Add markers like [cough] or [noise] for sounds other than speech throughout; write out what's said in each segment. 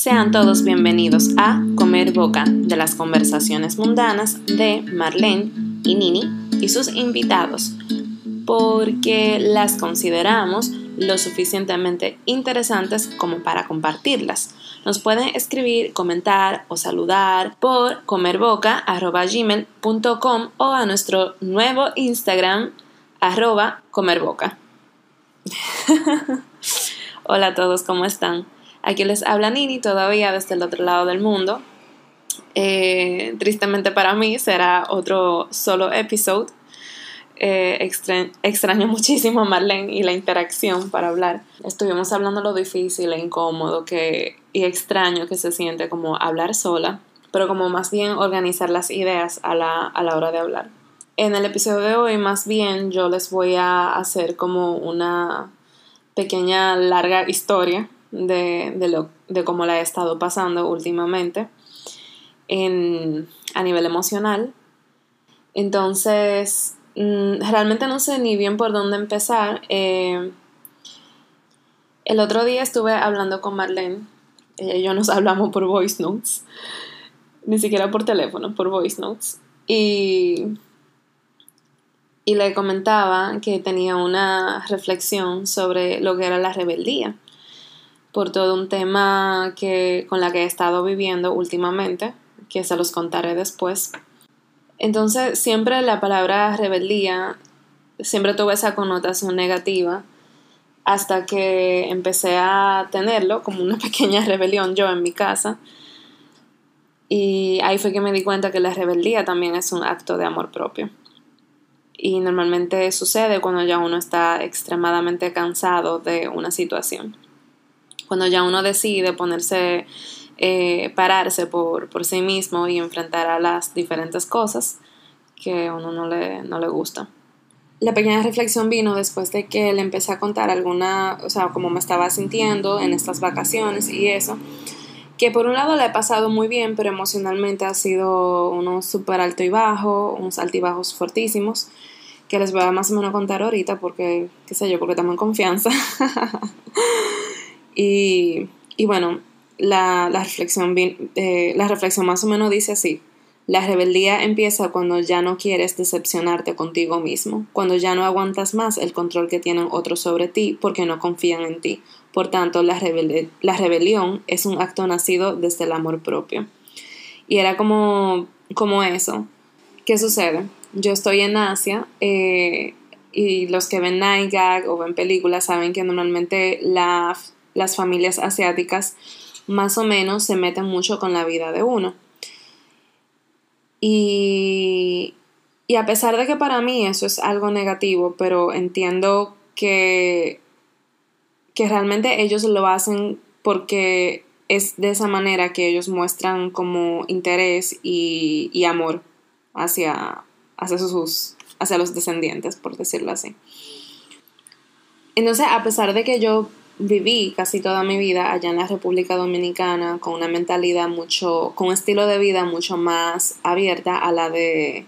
Sean todos bienvenidos a Comer Boca de las conversaciones mundanas de Marlene y Nini y sus invitados, porque las consideramos lo suficientemente interesantes como para compartirlas. Nos pueden escribir, comentar o saludar por comerboca.gmail.com o a nuestro nuevo Instagram arroba comerboca. [laughs] Hola a todos, ¿cómo están? Aquí les habla Nini todavía desde el otro lado del mundo. Eh, tristemente para mí será otro solo episodio. Eh, extraño muchísimo a Marlene y la interacción para hablar. Estuvimos hablando lo difícil e incómodo que, y extraño que se siente como hablar sola, pero como más bien organizar las ideas a la, a la hora de hablar. En el episodio de hoy más bien yo les voy a hacer como una pequeña larga historia de, de, lo, de cómo la he estado pasando últimamente en, a nivel emocional. Entonces, mm, realmente no sé ni bien por dónde empezar. Eh, el otro día estuve hablando con Marlene. Ella y yo nos [laughs] hablamos por voice notes. Ni siquiera por teléfono, por voice notes. Y, y le comentaba que tenía una reflexión sobre lo que era la rebeldía por todo un tema que, con la que he estado viviendo últimamente, que se los contaré después. Entonces, siempre la palabra rebeldía, siempre tuve esa connotación negativa, hasta que empecé a tenerlo como una [laughs] pequeña rebelión yo en mi casa. Y ahí fue que me di cuenta que la rebeldía también es un acto de amor propio. Y normalmente sucede cuando ya uno está extremadamente cansado de una situación cuando ya uno decide ponerse, eh, pararse por, por, sí mismo y enfrentar a las diferentes cosas que a uno no le, no le gusta. La pequeña reflexión vino después de que le empecé a contar alguna, o sea, cómo me estaba sintiendo en estas vacaciones y eso, que por un lado le he pasado muy bien, pero emocionalmente ha sido uno súper alto y bajo, unos altibajos fortísimos, que les voy a más o menos contar ahorita porque, qué sé yo, porque estamos en confianza. [laughs] Y, bueno, la, reflexión, eh, la reflexión más o menos dice así. La rebeldía empieza cuando ya no quieres decepcionarte contigo mismo, cuando ya no aguantas más el control que tienen otros sobre ti porque no confían en ti. Por tanto, la, la rebelión es un acto nacido desde el amor propio. Y era como, como eso. ¿Qué sucede? Yo estoy en Asia eh, y los que ven Night Gag o ven películas saben que normalmente la las familias asiáticas más o menos se meten mucho con la vida de uno. Y, y a pesar de que para mí eso es algo negativo, pero entiendo que, que realmente ellos lo hacen porque es de esa manera que ellos muestran como interés y, y amor hacia, hacia, sus, hacia los descendientes, por decirlo así. Entonces, a pesar de que yo viví casi toda mi vida allá en la República Dominicana con una mentalidad mucho, con un estilo de vida mucho más abierta a la de,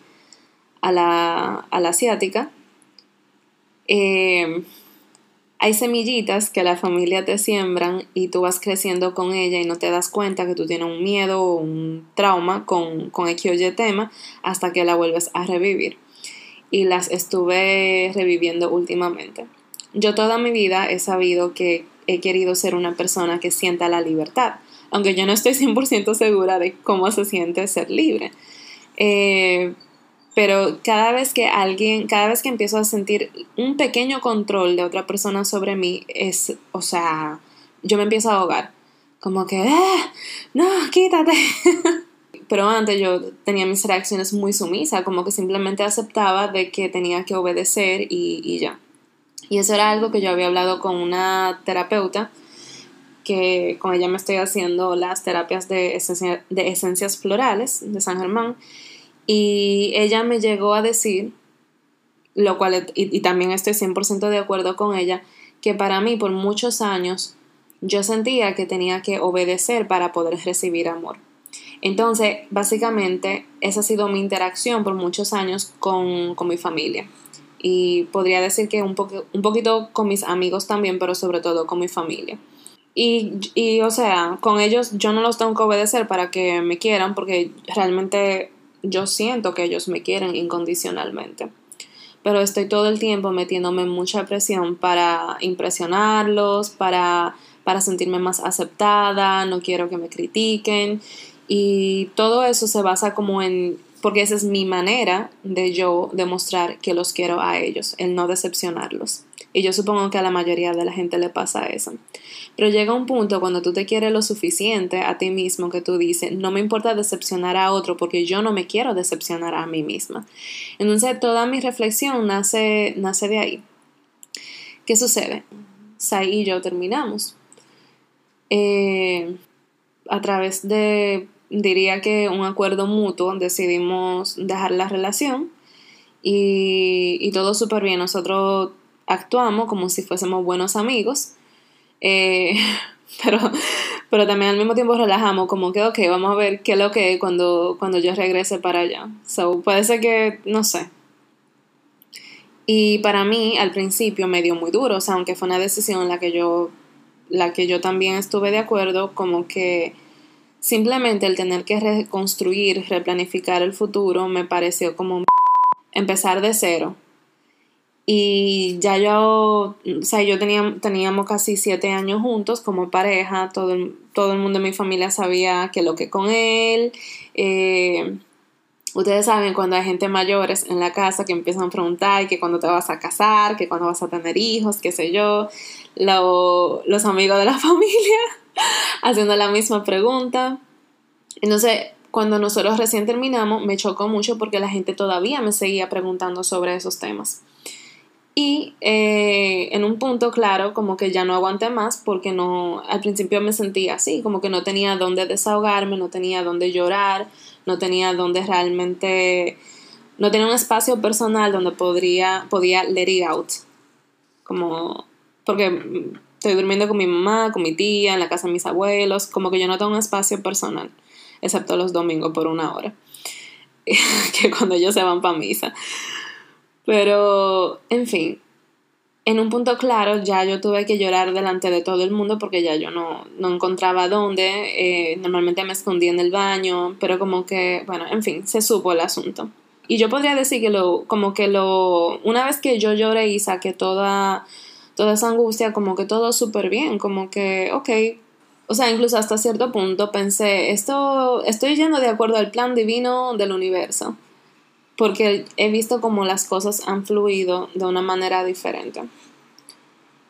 a la, a la asiática. Eh, hay semillitas que la familia te siembran y tú vas creciendo con ella y no te das cuenta que tú tienes un miedo o un trauma con, con X o Y tema hasta que la vuelves a revivir. Y las estuve reviviendo últimamente. Yo toda mi vida he sabido que he querido ser una persona que sienta la libertad, aunque yo no estoy [laughs] 100% segura de cómo se siente ser libre. Eh, pero cada vez que alguien, cada vez que empiezo a sentir un pequeño control de otra persona sobre mí, es, o sea, yo me empiezo a ahogar. Como que, ¡Ah! no, quítate. [laughs] pero antes yo tenía mis reacciones muy sumisas, como que simplemente aceptaba de que tenía que obedecer y ya. Y eso era algo que yo había hablado con una terapeuta, que con ella me estoy haciendo las terapias de, de esencias florales de San Germán. Y ella me llegó a decir, lo cual, y, y también estoy 100% de acuerdo con ella, que para mí por muchos años yo sentía que tenía que obedecer para poder recibir amor. Entonces, básicamente, esa ha sido mi interacción por muchos años con, con mi familia y podría decir que un, poco, un poquito con mis amigos también, pero sobre todo con mi familia. Y, y, o sea, con ellos yo no los tengo que obedecer para que me quieran porque realmente yo siento que ellos me quieren incondicionalmente. Pero estoy todo el tiempo metiéndome mucha presión para impresionarlos, para, para sentirme más aceptada, no quiero que me critiquen. Y todo eso se basa como en porque esa es mi manera de yo demostrar que los quiero a ellos, el no decepcionarlos. Y yo supongo que a la mayoría de la gente le pasa eso. Pero llega un punto cuando tú te quieres lo suficiente a ti mismo que tú dices, no me importa decepcionar a otro porque yo no me quiero decepcionar a mí misma. Entonces toda mi reflexión nace, nace de ahí. ¿Qué sucede? Sai y yo terminamos. Eh, a través de diría que un acuerdo mutuo, decidimos dejar la relación y, todo súper bien. Nosotros actuamos como si fuésemos buenos amigos, eh, [laughs] pero, pero también al mismo tiempo relajamos, como que, ok, vamos a ver qué es lo que es cuando, cuando yo regrese para allá. So, puede ser que, no sé. Y para mí, al principio, me dio muy duro, o sea, aunque fue una decisión en la que yo, la que yo también estuve de acuerdo, como que Simplemente el tener que reconstruir, replanificar el futuro me pareció como empezar de cero. Y ya yo, o sea, yo tenía, teníamos casi siete años juntos como pareja, todo el, todo el mundo en mi familia sabía que lo que con él, eh, ustedes saben cuando hay gente mayores en la casa que empiezan a preguntar que cuando te vas a casar, que cuando vas a tener hijos, qué sé yo, los amigos de la [laughs] familia [laughs] haciendo la misma pregunta. Entonces, cuando nosotros recién terminamos, me chocó mucho porque la gente todavía me seguía preguntando sobre esos temas. Y eh, en un punto, claro, como que ya no aguanté más porque no, al principio me sentía así, como que no tenía dónde desahogarme, no tenía dónde llorar, no tenía dónde realmente, no tenía un espacio personal donde podría, podía let it out. Como, porque estoy durmiendo con mi mamá, con mi tía, en la casa de mis abuelos, como que yo no tengo un espacio personal, excepto los domingos por una hora, [laughs] que cuando ellos se van para misa. Pero, en fin, en un punto claro ya yo tuve que llorar delante de todo el mundo porque ya yo no, no encontraba dónde, eh, normalmente me escondía en el baño, pero como que, bueno, en fin, se supo el asunto. Y yo podría decir que lo, como que lo, una vez que yo lloré y saqué toda toda esa angustia, como que todo súper bien, como que, ok, o sea, incluso hasta cierto punto pensé, esto estoy yendo de acuerdo al plan divino del universo, porque he visto como las cosas han fluido de una manera diferente.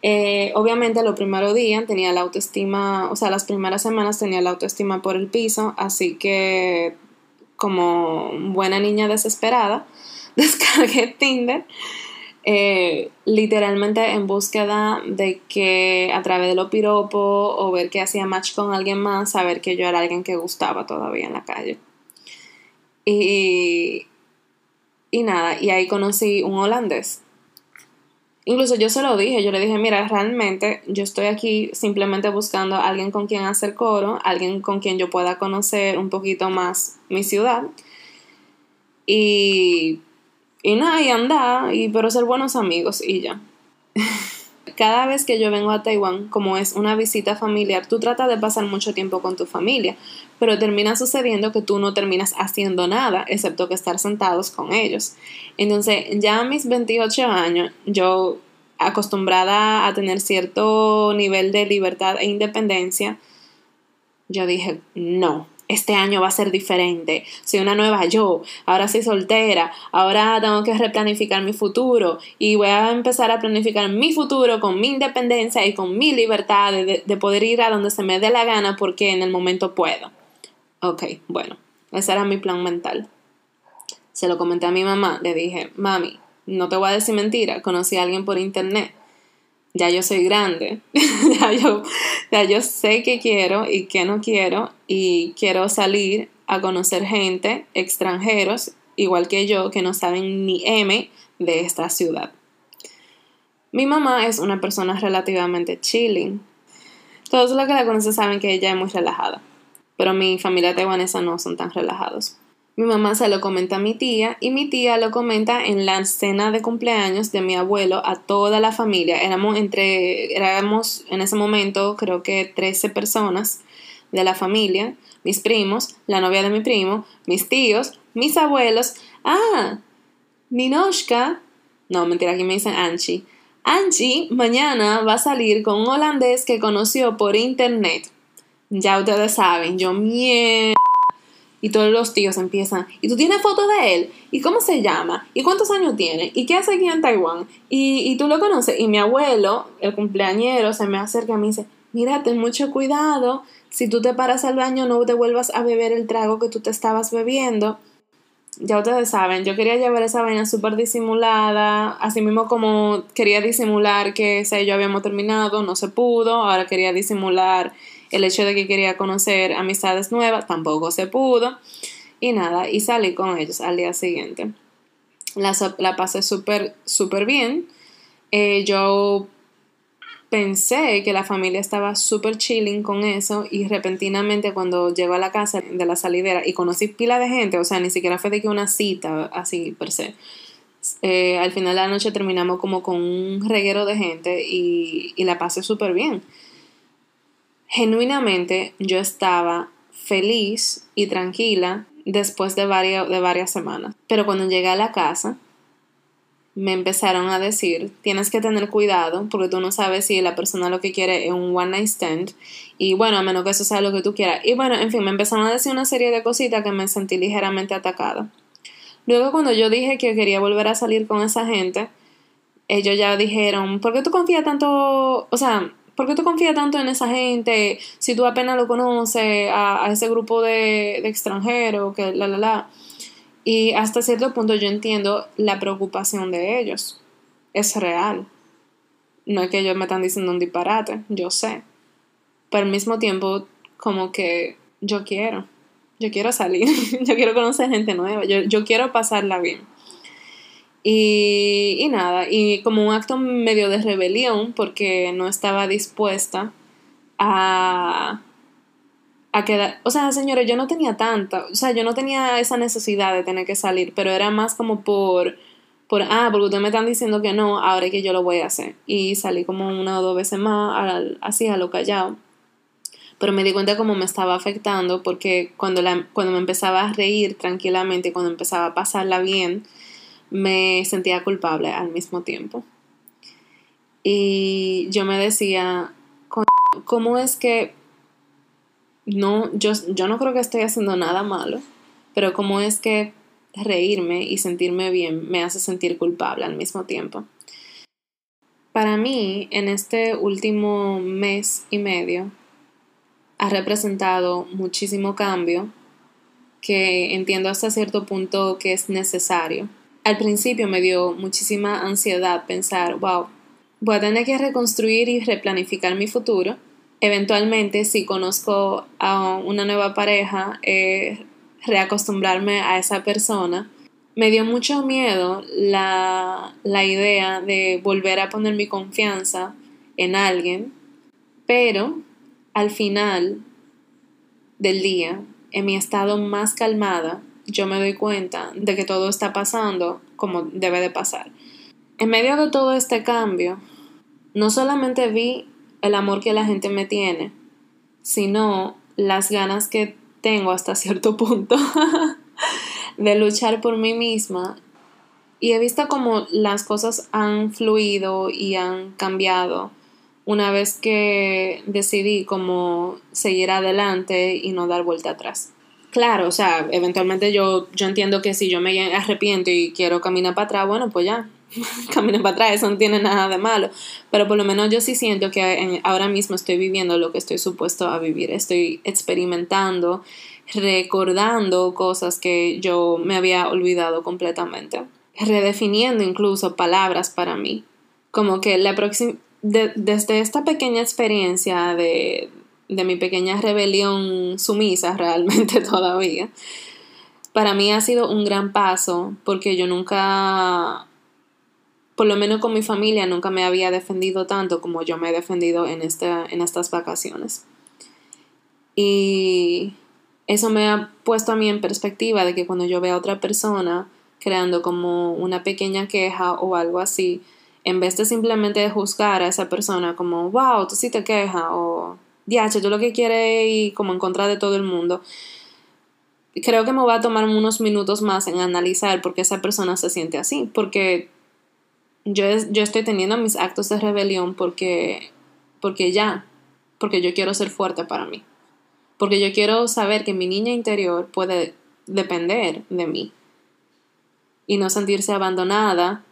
Eh, obviamente, los primeros días tenía la autoestima, o sea, las primeras semanas tenía la autoestima por el piso, así que como buena niña desesperada, [laughs] descargué Tinder eh, literalmente en búsqueda de que a través de los piropos o ver que hacía match con alguien más, saber que yo era alguien que gustaba todavía en la calle. Y, y nada, y ahí conocí un holandés. Incluso yo se lo dije, yo le dije, mira, realmente yo estoy aquí simplemente buscando a alguien con quien hacer coro, alguien con quien yo pueda conocer un poquito más mi ciudad. Y y nada, y anda, y, pero ser buenos amigos y ya. [laughs] Cada vez que yo vengo a Taiwán, como es una visita familiar, tú tratas de pasar mucho tiempo con tu familia, pero termina sucediendo que tú no terminas haciendo nada, excepto que estar sentados con ellos. Entonces, ya a mis 28 años, yo acostumbrada a tener cierto nivel de libertad e independencia, yo dije, no, este año va a ser diferente, soy una nueva yo, ahora soy soltera, ahora tengo que replanificar mi futuro. Y voy a empezar a planificar mi futuro con mi independencia y con mi libertad de, de poder ir a donde se me dé la gana porque en el momento puedo. Ok, bueno, ese era mi plan mental. Se lo comenté a mi mamá, le dije, mami, no te voy a decir mentira, conocí a alguien por internet ya yo soy grande, [laughs] ya, yo, ya yo sé qué quiero y qué no quiero y quiero salir a conocer gente, extranjeros, igual que yo, que no saben ni M de esta ciudad. Mi mamá es una persona relativamente chilling. Todos los que la conocen saben que ella es muy relajada, pero mi familia taiwanesa no son tan relajados. Mi mamá se lo comenta a mi tía y mi tía lo comenta en la cena de cumpleaños de mi abuelo a toda la familia. Éramos entre, éramos en ese momento creo que 13 personas de la familia, mis primos, la novia de mi primo, mis tíos, mis abuelos. Ah, Ninoshka, no, mentira, aquí me dicen Anchi. Anchi mañana va a salir con un holandés que conoció por internet. Ya ustedes saben, yo mierda. Y todos los tíos empiezan, ¿y tú tienes fotos de él? ¿Y cómo se llama? ¿Y cuántos años tiene? ¿Y qué hace aquí en Taiwán? ¿Y, y tú lo conoces? Y mi abuelo, el cumpleañero, se me acerca y me dice, mira, ten mucho cuidado, si tú te paras al baño no te vuelvas a beber el trago que tú te estabas bebiendo. Ya ustedes saben, yo quería llevar esa vaina súper disimulada, así mismo como quería disimular que ese yo habíamos terminado, no se pudo, ahora quería disimular el hecho de que quería conocer amistades nuevas tampoco se pudo. Y nada, y salí con ellos al día siguiente. La, pasé súper, súper bien. Eh, yo pensé que la familia estaba súper chilling con eso y repentinamente cuando llego a la casa de la salidera y conocí pila de gente, o sea, ni siquiera fue de que una cita así per se. Eh, al final de la noche terminamos como con un reguero de gente y, y la pasé súper bien genuinamente yo estaba feliz y tranquila después de varias, de varias semanas. Pero cuando llegué a la casa, me empezaron a decir, tienes que tener cuidado porque tú no sabes si la persona lo que quiere es un one night stand y bueno, a menos que eso sea lo que tú quieras. Y bueno, en fin, me empezaron a decir una serie de cositas que me sentí ligeramente atacada. Luego cuando yo dije que quería volver a salir con esa gente, ellos ya dijeron, ¿por qué tú confías tanto? O sea, ¿por qué tú confías tanto en esa gente si tú apenas lo conoces a, ese grupo de, de extranjeros, que la, la, la? Y hasta cierto punto yo entiendo la preocupación de ellos. Es real. No es que ellos me están diciendo un disparate, yo sé. Pero al mismo tiempo, como que yo quiero. Yo quiero salir, [laughs] yo quiero conocer gente nueva, yo, yo quiero pasarla bien. Y, nada, y como un acto medio de rebelión, porque no estaba dispuesta a, a quedar, o sea, señores, yo no tenía tanta, o sea, yo no tenía esa necesidad de tener que salir, pero era más como por, por, ah, porque ustedes me están diciendo que no, ahora que yo lo voy a hacer. Y salí como una o dos veces más, así a lo callado. Pero me di cuenta cómo me estaba afectando, porque cuando, la, cuando me empezaba a reír tranquilamente, cuando empezaba a pasarla bien, me sentía culpable al mismo tiempo. Y yo me decía, ¿cómo es que no, yo, yo no creo que estoy haciendo nada malo, pero cómo es que reírme y sentirme bien me hace sentir culpable al mismo tiempo? Para mí, en este último mes y medio, ha representado muchísimo cambio que entiendo hasta cierto punto que es necesario al principio me dio muchísima ansiedad pensar, wow, voy a tener que reconstruir y replanificar mi futuro. Eventualmente, si conozco a una nueva pareja, eh, reacostumbrarme a esa persona. Me dio mucho miedo la, la idea de volver a poner mi confianza en alguien, pero al final del día, en mi estado más calmada, yo me doy cuenta de que todo está pasando como debe de pasar. En medio de todo este cambio, no solamente vi el amor que la gente me tiene, sino las ganas que tengo hasta [laughs] cierto punto de luchar por mí misma. Y he visto como las cosas han fluido y han cambiado una vez que decidí como seguir adelante y no dar vuelta atrás. Claro, o sea, eventualmente yo, yo entiendo que si yo me arrepiento y quiero caminar para atrás, bueno, pues ya, [laughs] camino para atrás, eso no tiene nada de malo. Pero por lo menos yo sí siento que ahora mismo estoy viviendo lo que estoy supuesto a vivir. Estoy experimentando, recordando cosas que yo me había olvidado completamente. Redefiniendo incluso palabras para mí. Como que la próxima, desde esta pequeña experiencia de, de mi pequeña rebelión sumisa [laughs] realmente todavía, para mí ha sido un gran paso porque yo nunca, por lo menos con mi familia, nunca me había defendido tanto como yo me he defendido en, en estas vacaciones. Y eso me ha puesto a mí en perspectiva de que cuando yo veo a otra persona creando como una pequeña queja o algo así, en vez de simplemente juzgar a esa persona como, wow, tú sí te quejas o, diache, tú lo que quieres y como en contra de todo el mundo, creo que me va a tomar unos minutos más en analizar por qué esa persona se siente así, porque yo, yo estoy teniendo mis actos de rebelión porque, porque ya, porque yo quiero ser fuerte para mí, porque yo quiero saber que mi niña interior puede depender de mí. Y no sentirse abandonada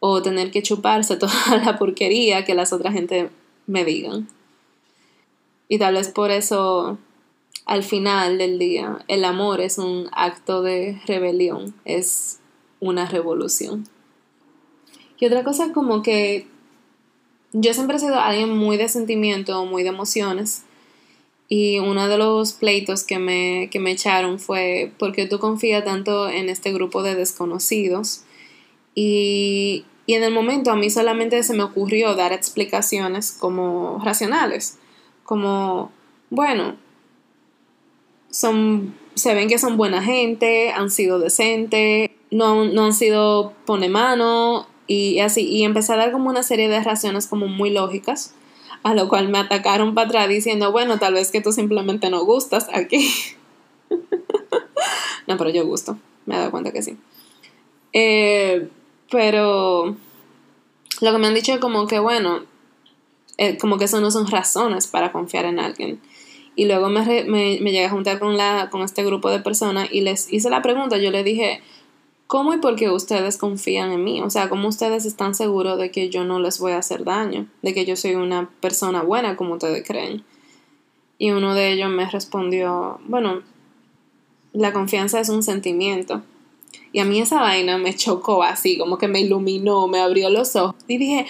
o tener que chuparse [laughs] toda la porquería que las otras gente me digan. Y tal vez por eso al final del día el amor es un acto de rebelión, es una revolución. Y otra cosa como que yo siempre he sido alguien muy de sentimiento, muy de emociones. Y uno de los pleitos que me, que me echaron fue porque tú confías tanto en este grupo de desconocidos. Y, y en el momento a mí solamente se me ocurrió dar explicaciones como racionales, como, bueno, son, se ven que son buena gente, han sido decentes, no, no han sido pone mano y así, y empecé a dar como una serie de razones como muy lógicas, a lo cual me atacaron para atrás diciendo, bueno, tal vez que tú simplemente no gustas aquí. [laughs] no, pero yo gusto, me he dado cuenta que sí. Eh, pero lo que me han dicho es como que, bueno, eh, como que eso no son razones para confiar en alguien. Y luego me, me, me, llegué a juntar con, la, con este grupo de personas y les hice la pregunta, yo les dije, ¿cómo y por qué ustedes confían en mí? O sea, ¿cómo ustedes están seguros de que yo no les voy a hacer daño? De que yo soy una persona buena como ustedes creen. Y uno de ellos me respondió, bueno, la confianza es un sentimiento. Y a mí esa vaina me chocó así, como que me iluminó, me abrió los ojos. Y dije,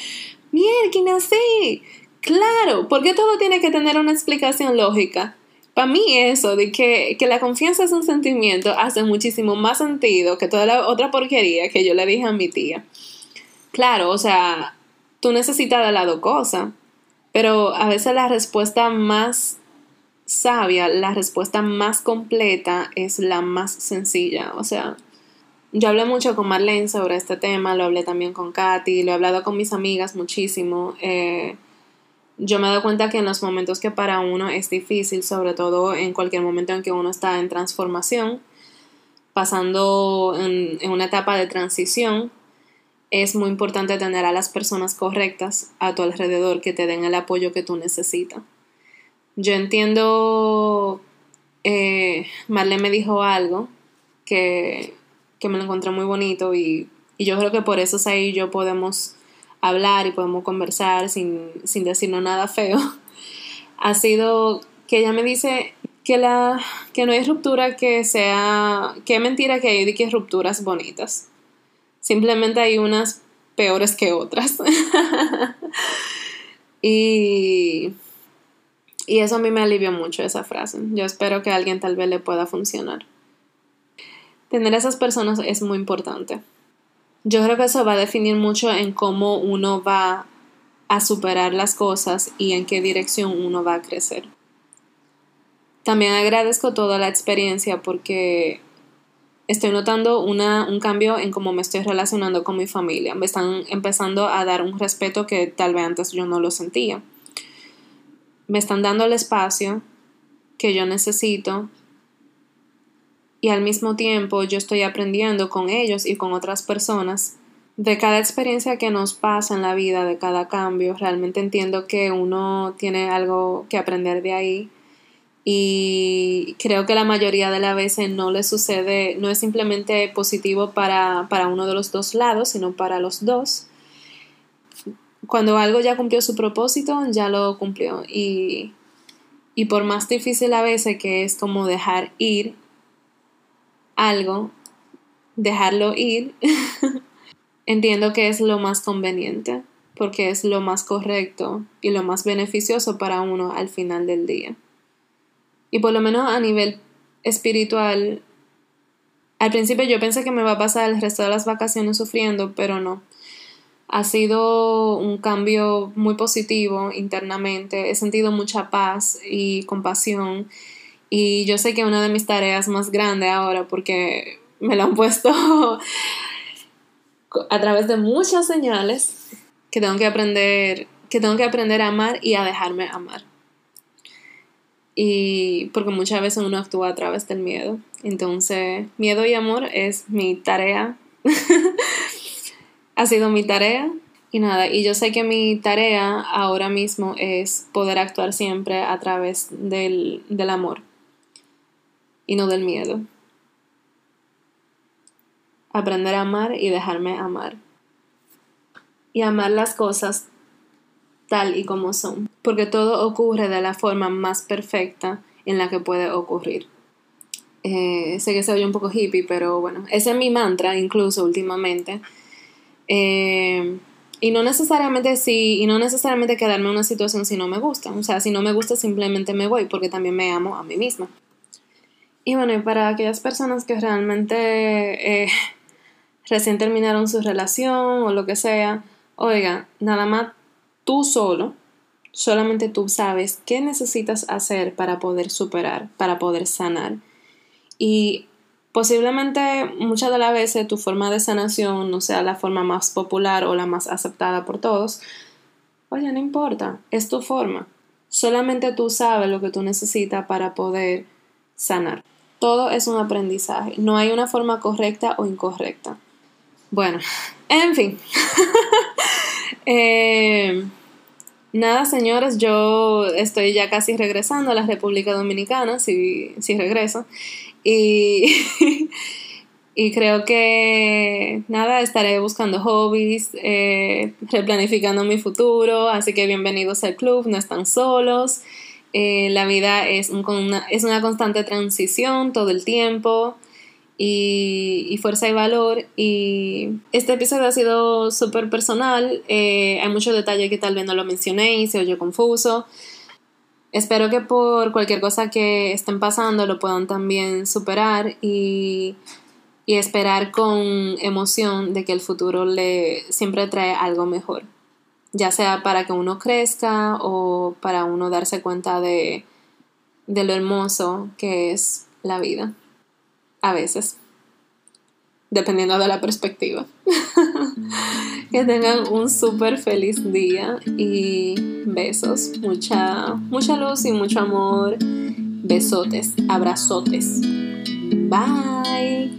mierda, así. Claro, porque todo tiene que tener una explicación lógica. Para mí eso de que, que, la confianza es un sentimiento hace muchísimo más sentido que toda la otra porquería que yo le dije a mi tía. Claro, o sea, tú necesitas de las dos cosas, pero a veces la respuesta más sabia, la respuesta más completa es la más sencilla. O sea, yo hablé mucho con Marlene sobre este tema, lo hablé también con Katy, lo he hablado con mis amigas muchísimo. Eh, yo me doy cuenta que en los momentos que para uno es difícil, sobre todo en cualquier momento en que uno está en transformación, pasando en, una etapa de transición, es muy importante tener a las personas correctas a tu alrededor que te den el apoyo que tú necesitas. Yo entiendo, eh, Marlene me dijo algo que que me lo encontré muy bonito y, yo creo que por eso es ahí yo podemos hablar y podemos conversar sin, sin decirnos nada feo, [laughs] ha sido que ella me dice que, la, que no hay ruptura que sea, que mentira que hay de que rupturas bonitas. Simplemente hay unas peores que otras. [laughs] y, y eso a mí me alivió mucho esa frase. Yo espero que a alguien tal vez le pueda funcionar. Tener esas personas es muy importante. Yo creo que eso va a definir mucho en cómo uno va a superar las cosas y en qué dirección uno va a crecer. También agradezco toda la experiencia porque estoy notando una, un cambio en cómo me estoy relacionando con mi familia. Me están empezando a dar un respeto que tal vez antes yo no lo sentía. Me están dando el espacio que yo necesito y al mismo tiempo yo estoy aprendiendo con ellos y con otras personas de cada experiencia que nos pasa en la vida, de cada cambio. Realmente entiendo que uno tiene algo que aprender de ahí y creo que la mayoría de las veces no le sucede, no es simplemente positivo para, para uno de los dos lados, sino para los dos. Cuando algo ya cumplió su propósito, ya lo cumplió y, y por más difícil a veces que es como dejar ir, algo, dejarlo ir, [laughs] entiendo que es lo más conveniente, porque es lo más correcto y lo más beneficioso para uno al final del día. Y por lo menos a nivel espiritual, al principio yo pensé que me va a pasar el resto de las vacaciones sufriendo, pero no. Ha sido un cambio muy positivo internamente, he sentido mucha paz y compasión Y yo sé que una de mis tareas más grandes ahora, porque me lo han [laughs] puesto a través de muchas señales, que tengo que aprender, que tengo que aprender a amar y a dejarme amar. Y porque muchas veces uno actúa a través del miedo. Entonces, miedo y amor es mi tarea. [laughs] ha sido mi tarea. Y nada, y yo sé que mi tarea ahora mismo es poder actuar siempre a través del, del amor y no del miedo. Aprender a amar y dejarme amar. Y amar las cosas tal y como son, porque todo ocurre de la forma más perfecta en la que puede ocurrir. Eh, sé que se oye un poco hippie, pero bueno, ese es mi mantra incluso últimamente. Eh, y no necesariamente sí, y no necesariamente quedarme en una situación si no me gusta. O sea, si no me gusta simplemente me voy porque también me amo a mí misma. Y bueno, para aquellas personas que realmente eh, [laughs] recién terminaron su relación o lo que sea, oiga, nada más tú solo, solamente tú sabes qué necesitas hacer para poder superar, para poder sanar. Y posiblemente muchas de las veces tu forma de sanación no sea la forma más popular o la más aceptada por todos. Oye, no importa, es tu forma. Solamente tú sabes lo que tú necesitas para poder sanar. Todo es un aprendizaje. No hay una forma correcta o incorrecta. Bueno, en fin. [laughs] Eh, nada, señores, yo estoy ya casi regresando a la República Dominicana, si, si regreso. Y, [laughs] y creo que, nada, estaré buscando hobbies, eh, replanificando mi futuro. Así que bienvenidos al club, no están solos. Eh, la vida es, una, constante transición todo el tiempo y, fuerza y valor. Y este episodio ha sido súper personal. Eh, hay muchos detalles que tal vez no lo mencioné y se oye confuso. Espero que por cualquier cosa que estén pasando lo puedan también superar y, y esperar con emoción de que el futuro le siempre trae algo mejor. Ya sea para que uno crezca o para uno darse cuenta de, de lo hermoso que es la vida a veces, dependiendo de la perspectiva. [laughs] que tengan un súper feliz día y besos, mucha, mucha luz y mucho amor. Besotes, abrazotes. Bye.